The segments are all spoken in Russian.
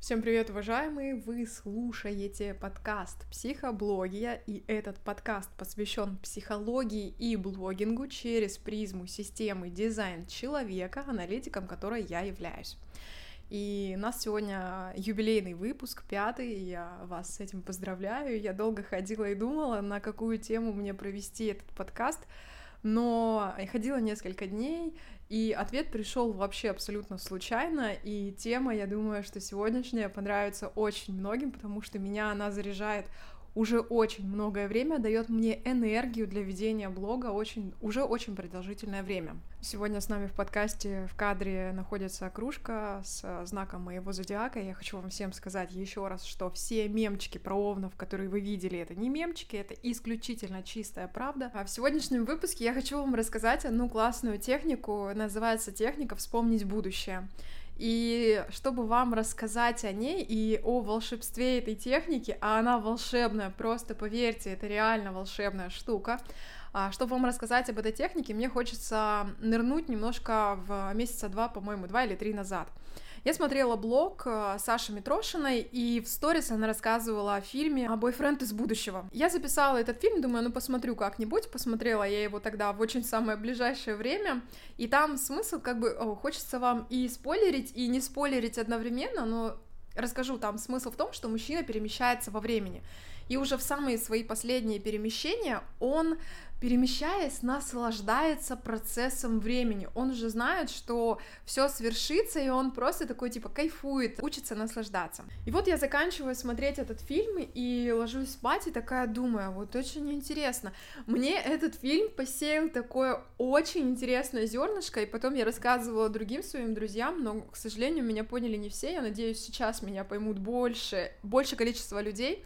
Всем привет, уважаемые! Вы слушаете подкаст «Психоблогия», и этот подкаст посвящен психологии и блогингу через призму системы дизайн человека, аналитиком которой я являюсь. И у нас сегодня юбилейный выпуск, пятый, и я вас с этим поздравляю. Я долго ходила и думала, на какую тему мне провести этот подкаст, но ходила несколько дней, и ответ пришел вообще абсолютно случайно, и тема, я думаю, что сегодняшняя понравится очень многим, потому что меня она заряжает уже очень многое время, дает мне энергию для ведения блога очень, уже очень продолжительное время. Сегодня с нами в подкасте в кадре находится кружка с знаком моего зодиака. Я хочу вам всем сказать еще раз, что все мемчики про овнов, которые вы видели, это не мемчики, это исключительно чистая правда. А в сегодняшнем выпуске я хочу вам рассказать одну классную технику, называется техника «Вспомнить будущее». И чтобы вам рассказать о ней и о волшебстве этой техники, а она волшебная, просто поверьте, это реально волшебная штука, а, чтобы вам рассказать об этой технике, мне хочется нырнуть немножко в месяца два, по-моему, два или три назад. Я смотрела блог э, Саши Митрошиной, и в сторис она рассказывала о фильме «Бойфренд из будущего». Я записала этот фильм, думаю, ну посмотрю как-нибудь, посмотрела я его тогда в очень самое ближайшее время, и там смысл как бы, о, хочется вам и спойлерить, и не спойлерить одновременно, но расскажу, там смысл в том, что мужчина перемещается во времени. И уже в самые свои последние перемещения он перемещаясь, наслаждается процессом времени. Он уже знает, что все свершится, и он просто такой, типа, кайфует, учится наслаждаться. И вот я заканчиваю смотреть этот фильм и ложусь спать, и такая думаю, вот очень интересно. Мне этот фильм посеял такое очень интересное зернышко, и потом я рассказывала другим своим друзьям, но, к сожалению, меня поняли не все, я надеюсь, сейчас меня поймут больше, больше количество людей.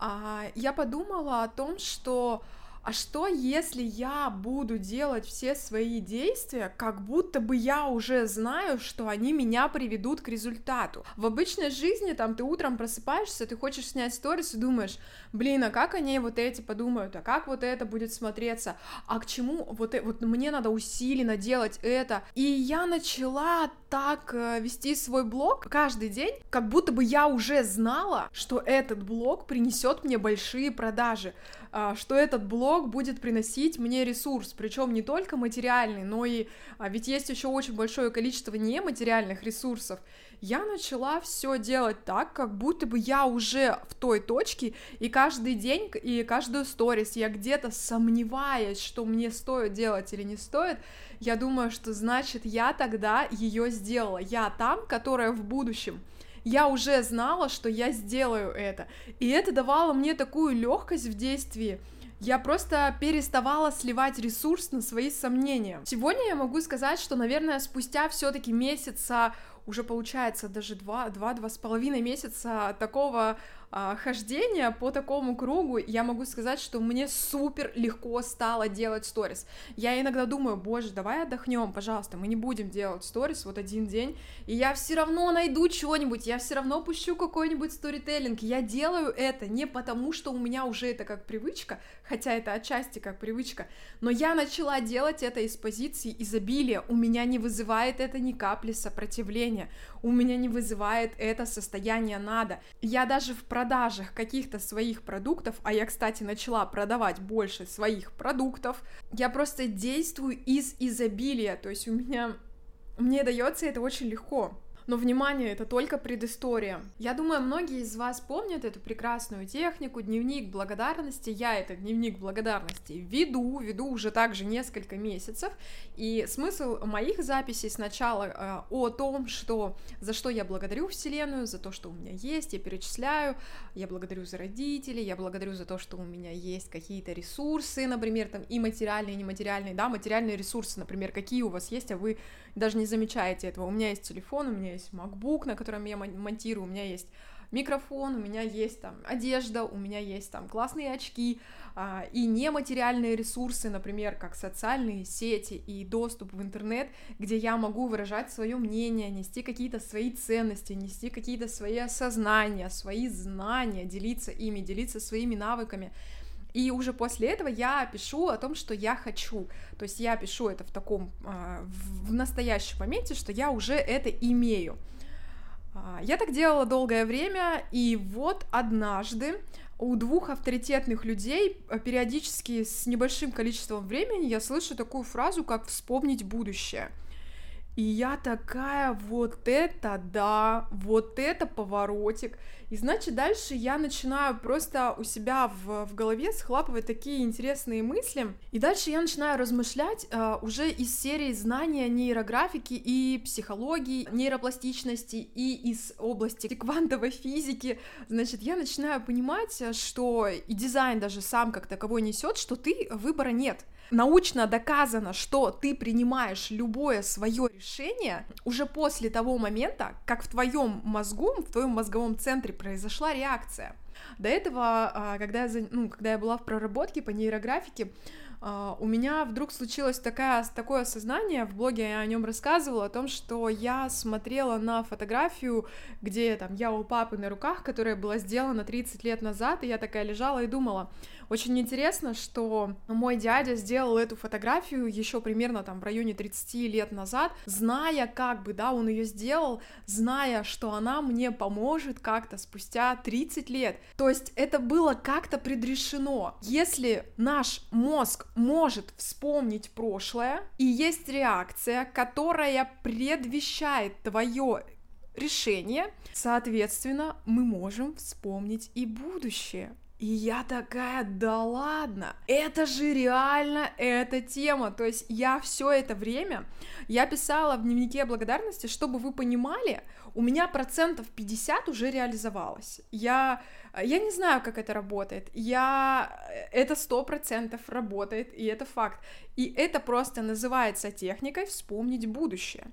А, я подумала о том, что а что если я буду делать все свои действия, как будто бы я уже знаю, что они меня приведут к результату? В обычной жизни, там, ты утром просыпаешься, ты хочешь снять сторис и думаешь, блин, а как они вот эти подумают, а как вот это будет смотреться, а к чему вот, э, вот мне надо усиленно делать это. И я начала так э, вести свой блог каждый день, как будто бы я уже знала, что этот блог принесет мне большие продажи. А, что этот блог будет приносить мне ресурс, причем не только материальный, но и а, ведь есть еще очень большое количество нематериальных ресурсов. Я начала все делать так, как будто бы я уже в той точке, и каждый день, и каждую сторис я где-то сомневаясь, что мне стоит делать или не стоит, я думаю, что значит я тогда ее сделала. Я там, которая в будущем я уже знала, что я сделаю это. И это давало мне такую легкость в действии. Я просто переставала сливать ресурс на свои сомнения. Сегодня я могу сказать, что, наверное, спустя все-таки месяца уже получается даже два, два, два с половиной месяца такого а, хождения по такому кругу, я могу сказать, что мне супер легко стало делать сторис. Я иногда думаю, боже, давай отдохнем, пожалуйста, мы не будем делать сторис вот один день, и я все равно найду чего-нибудь, я все равно пущу какой-нибудь сторителлинг. Я делаю это не потому, что у меня уже это как привычка, хотя это отчасти как привычка, но я начала делать это из позиции изобилия. У меня не вызывает это ни капли сопротивления, у меня не вызывает это состояние надо. Я даже в продажах каких-то своих продуктов, а я, кстати, начала продавать больше своих продуктов, я просто действую из изобилия, то есть у меня мне дается это очень легко. Но, внимание, это только предыстория. Я думаю, многие из вас помнят эту прекрасную технику, дневник благодарности. Я этот дневник благодарности веду, веду уже также несколько месяцев. И смысл моих записей сначала э, о том, что за что я благодарю Вселенную, за то, что у меня есть, я перечисляю, я благодарю за родителей, я благодарю за то, что у меня есть какие-то ресурсы, например, там и материальные, и нематериальные, да, материальные ресурсы, например, какие у вас есть, а вы даже не замечаете этого. У меня есть телефон, у меня MacBook, на котором я монтирую, у меня есть микрофон, у меня есть там одежда, у меня есть там классные очки а, и нематериальные ресурсы, например, как социальные сети и доступ в интернет, где я могу выражать свое мнение, нести какие-то свои ценности, нести какие-то свои осознания, свои знания, делиться ими, делиться своими навыками. И уже после этого я пишу о том, что я хочу. То есть я пишу это в таком, а, в настоящем моменте, что я уже это имею. А, я так делала долгое время, и вот однажды у двух авторитетных людей э, периодически с небольшим количеством времени я слышу такую фразу, как «вспомнить будущее». И я такая, вот это да, вот это поворотик. И значит, дальше я начинаю просто у себя в, в голове схлапывать такие интересные мысли. И дальше я начинаю размышлять э, уже из серии знания нейрографики и психологии, нейропластичности и из области квантовой физики. Значит, я начинаю понимать, что и дизайн даже сам как таковой несет, что ты выбора нет научно доказано, что ты принимаешь любое свое решение уже после того момента, как в твоем мозгу, в твоем мозговом центре произошла реакция. До этого, а, когда я, ну, когда я была в проработке по нейрографике, а, у меня вдруг случилось такая, такое осознание, в блоге я о нем рассказывала, о том, что я смотрела на фотографию, где там я у папы на руках, которая была сделана 30 лет назад, и я такая лежала и думала, очень интересно, что мой дядя сделал эту фотографию еще примерно там в районе 30 лет назад, зная как бы, да, он ее сделал, зная, что она мне поможет как-то спустя 30 лет. То есть это было как-то предрешено. Если наш мозг может вспомнить прошлое, и есть реакция, которая предвещает твое решение, соответственно, мы можем вспомнить и будущее. И я такая, да ладно, это же реально эта тема. То есть я все это время, я писала в дневнике благодарности, чтобы вы понимали, у меня процентов 50 уже реализовалось. Я, я не знаю, как это работает. Я, это сто процентов работает, и это факт. И это просто называется техникой вспомнить будущее.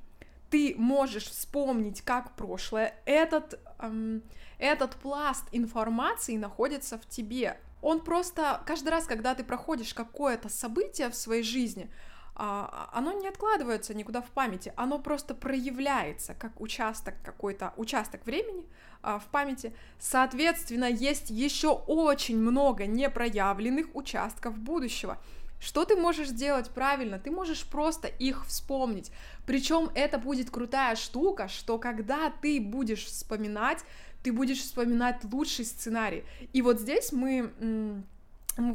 Ты можешь вспомнить, как прошлое. Этот... Эм, этот пласт информации находится в тебе. Он просто каждый раз, когда ты проходишь какое-то событие в своей жизни, а, оно не откладывается никуда в памяти, оно просто проявляется как участок какой-то, участок времени а, в памяти. Соответственно, есть еще очень много непроявленных участков будущего. Что ты можешь сделать правильно? Ты можешь просто их вспомнить. Причем это будет крутая штука, что когда ты будешь вспоминать, ты будешь вспоминать лучший сценарий. И вот здесь мы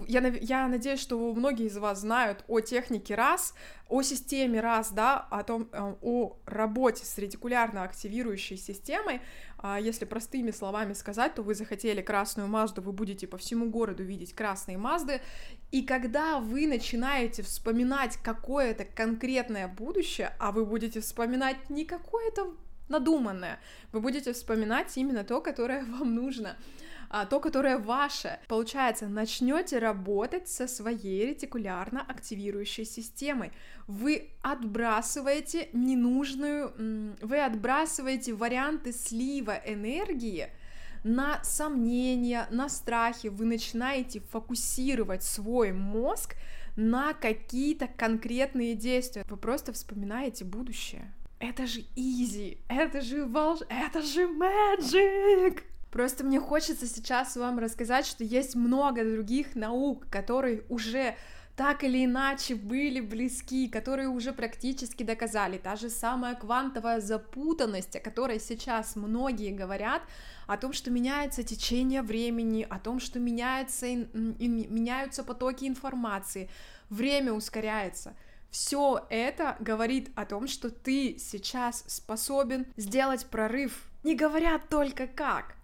я, я надеюсь, что многие из вас знают о технике раз, о системе раз, да, о том, э, о работе с ретикулярно активирующей системой. А если простыми словами сказать, то вы захотели красную Мазду, вы будете по всему городу видеть красные Мазды, и когда вы начинаете вспоминать какое-то конкретное будущее, а вы будете вспоминать не какое-то надуманное. Вы будете вспоминать именно то, которое вам нужно а, то, которое ваше. Получается, начнете работать со своей ретикулярно активирующей системой. Вы отбрасываете ненужную, вы отбрасываете варианты слива энергии на сомнения, на страхи. Вы начинаете фокусировать свой мозг на какие-то конкретные действия. Вы просто вспоминаете будущее. Это же изи, это же волш... это же magic! Просто мне хочется сейчас вам рассказать, что есть много других наук, которые уже так или иначе были близки, которые уже практически доказали. Та же самая квантовая запутанность, о которой сейчас многие говорят, о том, что меняется течение времени, о том, что меняется, меняются потоки информации, время ускоряется — все это говорит о том, что ты сейчас способен сделать прорыв, не говоря только как.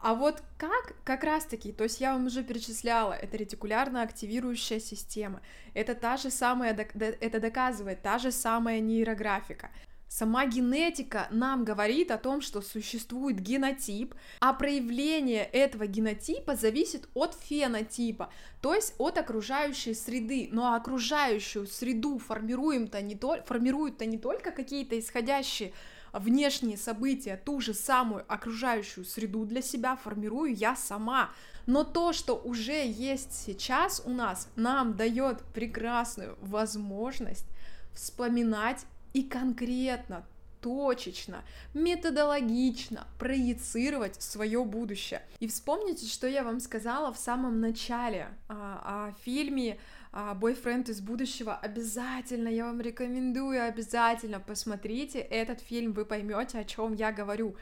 А вот как, как раз таки, то есть я вам уже перечисляла, это ретикулярно активирующая система, это та же самая, это доказывает та же самая нейрографика. Сама генетика нам говорит о том, что существует генотип, а проявление этого генотипа зависит от фенотипа, то есть от окружающей среды. Но окружающую среду формируем-то не то, формируют-то не только какие-то исходящие внешние события, ту же самую окружающую среду для себя формирую я сама. Но то, что уже есть сейчас у нас, нам дает прекрасную возможность вспоминать и конкретно, точечно, методологично проецировать свое будущее. И вспомните, что я вам сказала в самом начале а, о фильме а, «Бойфренд из будущего». Обязательно, я вам рекомендую, обязательно посмотрите этот фильм, вы поймете, о чем я говорю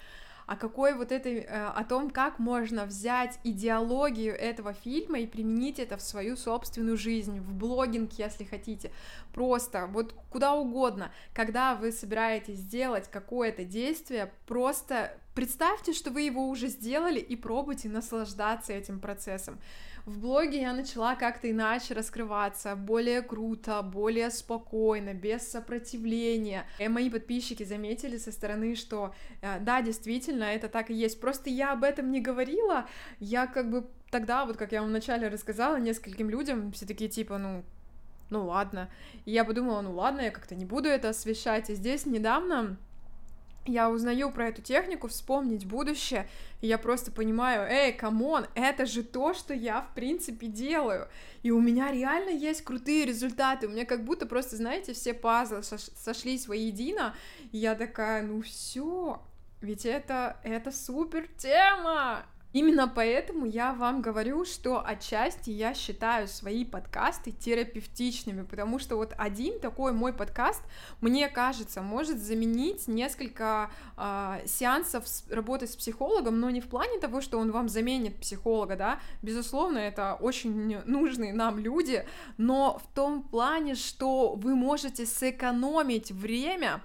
о какой вот этой, э, о том, как можно взять идеологию этого фильма и применить это в свою собственную жизнь, в блогинг, если хотите, просто вот куда угодно, когда вы собираетесь сделать какое-то действие, просто представьте, что вы его уже сделали и пробуйте наслаждаться этим процессом. В блоге я начала как-то иначе раскрываться, более круто, более спокойно, без сопротивления. И мои подписчики заметили со стороны, что э, да, действительно, это так и есть. Просто я об этом не говорила, я как бы тогда, вот как я вам вначале рассказала нескольким людям, все такие типа, ну, ну ладно. И я подумала, ну ладно, я как-то не буду это освещать. И здесь недавно я узнаю про эту технику вспомнить будущее, и я просто понимаю, эй, come on, это же то, что я, в принципе, делаю, и у меня реально есть крутые результаты, у меня как будто просто, знаете, все пазлы сошлись воедино, и я такая, ну все, ведь это, это супер тема, Именно поэтому я вам говорю, что отчасти я считаю свои подкасты терапевтичными, потому что вот один такой мой подкаст, мне кажется, может заменить несколько э, сеансов работы с психологом, но не в плане того, что он вам заменит психолога, да, безусловно, это очень нужные нам люди, но в том плане, что вы можете сэкономить время,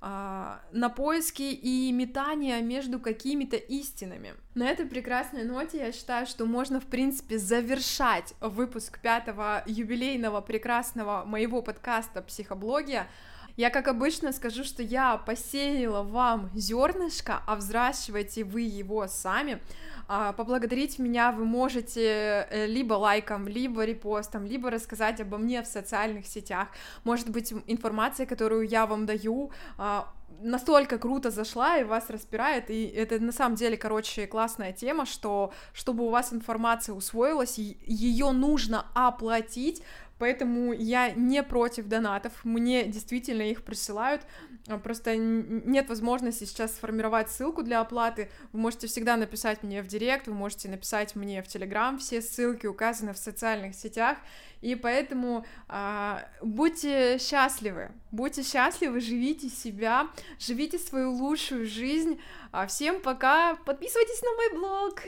на поиски и метания между какими-то истинами. На этой прекрасной ноте я считаю, что можно, в принципе, завершать выпуск пятого юбилейного прекрасного моего подкаста «Психоблогия», я, как обычно, скажу, что я посеяла вам зернышко, а взращиваете вы его сами. А, поблагодарить меня вы можете э, либо лайком, либо репостом, либо рассказать обо мне в социальных сетях. Может быть, информация, которую я вам даю, а, настолько круто зашла и вас распирает, и это на самом деле, короче, классная тема, что чтобы у вас информация усвоилась, ее нужно оплатить, Поэтому я не против донатов, мне действительно их присылают, а, просто нет возможности сейчас сформировать ссылку для оплаты, вы можете всегда написать мне в директ, вы можете написать мне в Телеграм, все ссылки указаны в социальных сетях, и поэтому а, будьте счастливы, будьте счастливы, живите себя, живите свою лучшую жизнь, а всем пока, подписывайтесь на мой блог!